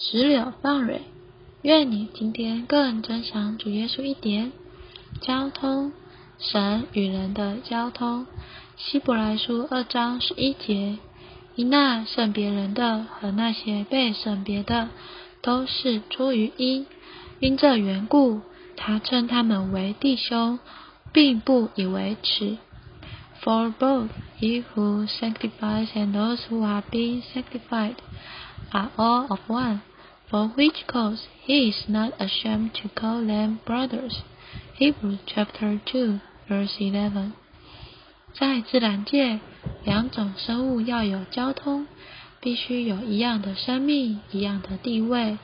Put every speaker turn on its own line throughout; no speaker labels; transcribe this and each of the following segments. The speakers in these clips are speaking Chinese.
石榴放蕊，愿你今天更珍赏主耶稣一点。交通，神与人的交通。希伯来书二章十一节，因那圣别人的和那些被圣别的，都是出于一。因这缘故，他称他们为弟兄，并不以为耻。For both he who sanctifies and those who are being sanctified are all of one. For which cause he is not ashamed to call them brothers. Hebrew chapter two verse eleven. 在自然界，两种生物要有交通，必须有一样的生命、一样的地位。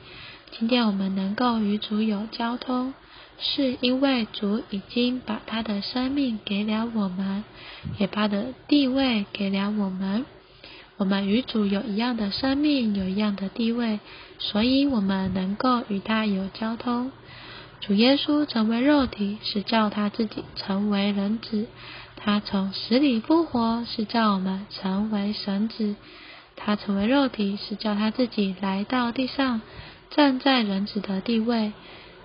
今天我们能够与主有交通，是因为主已经把他的生命给了我们，也把的地位给了我们。我们与主有一样的生命，有一样的地位，所以我们能够与他有交通。主耶稣成为肉体，是叫他自己成为人子；他从死里复活，是叫我们成为神子。他成为肉体，是叫他自己来到地上，站在人子的地位；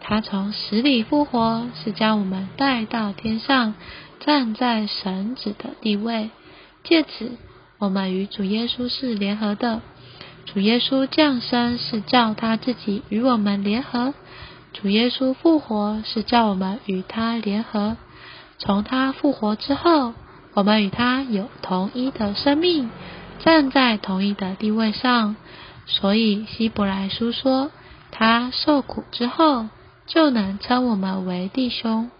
他从死里复活，是将我们带到天上，站在神子的地位。借此。我们与主耶稣是联合的，主耶稣降生是叫他自己与我们联合，主耶稣复活是叫我们与他联合。从他复活之后，我们与他有同一的生命，站在同一的地位上。所以希伯来书说，他受苦之后，就能称我们为弟兄。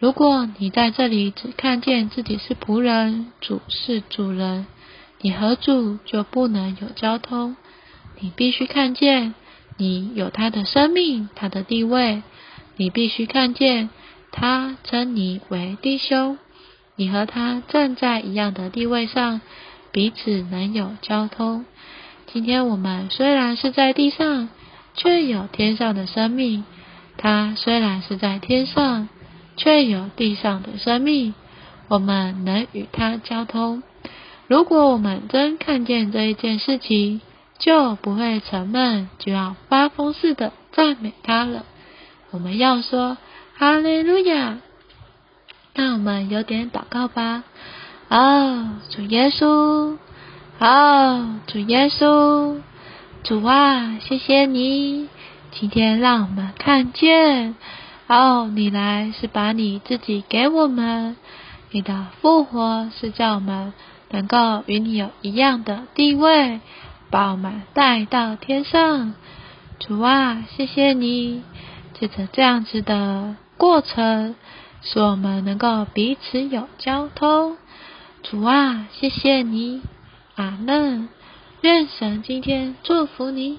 如果你在这里只看见自己是仆人，主是主人。你和主就不能有交通，你必须看见你有他的生命，他的地位，你必须看见他称你为弟兄，你和他站在一样的地位上，彼此能有交通。今天我们虽然是在地上，却有天上的生命；他虽然是在天上，却有地上的生命。我们能与他交通。如果我们真看见这一件事情，就不会沉闷，就要发疯似的赞美他了。我们要说哈利路亚。那我们有点祷告吧。哦，主耶稣，哦，主耶稣，主啊，谢谢你，今天让我们看见，哦，你来是把你自己给我们，你的复活是叫我们。能够与你有一样的地位，把我们带到天上。主啊，谢谢你，借着这样子的过程，使我们能够彼此有交通。主啊，谢谢你，阿门。愿神今天祝福你。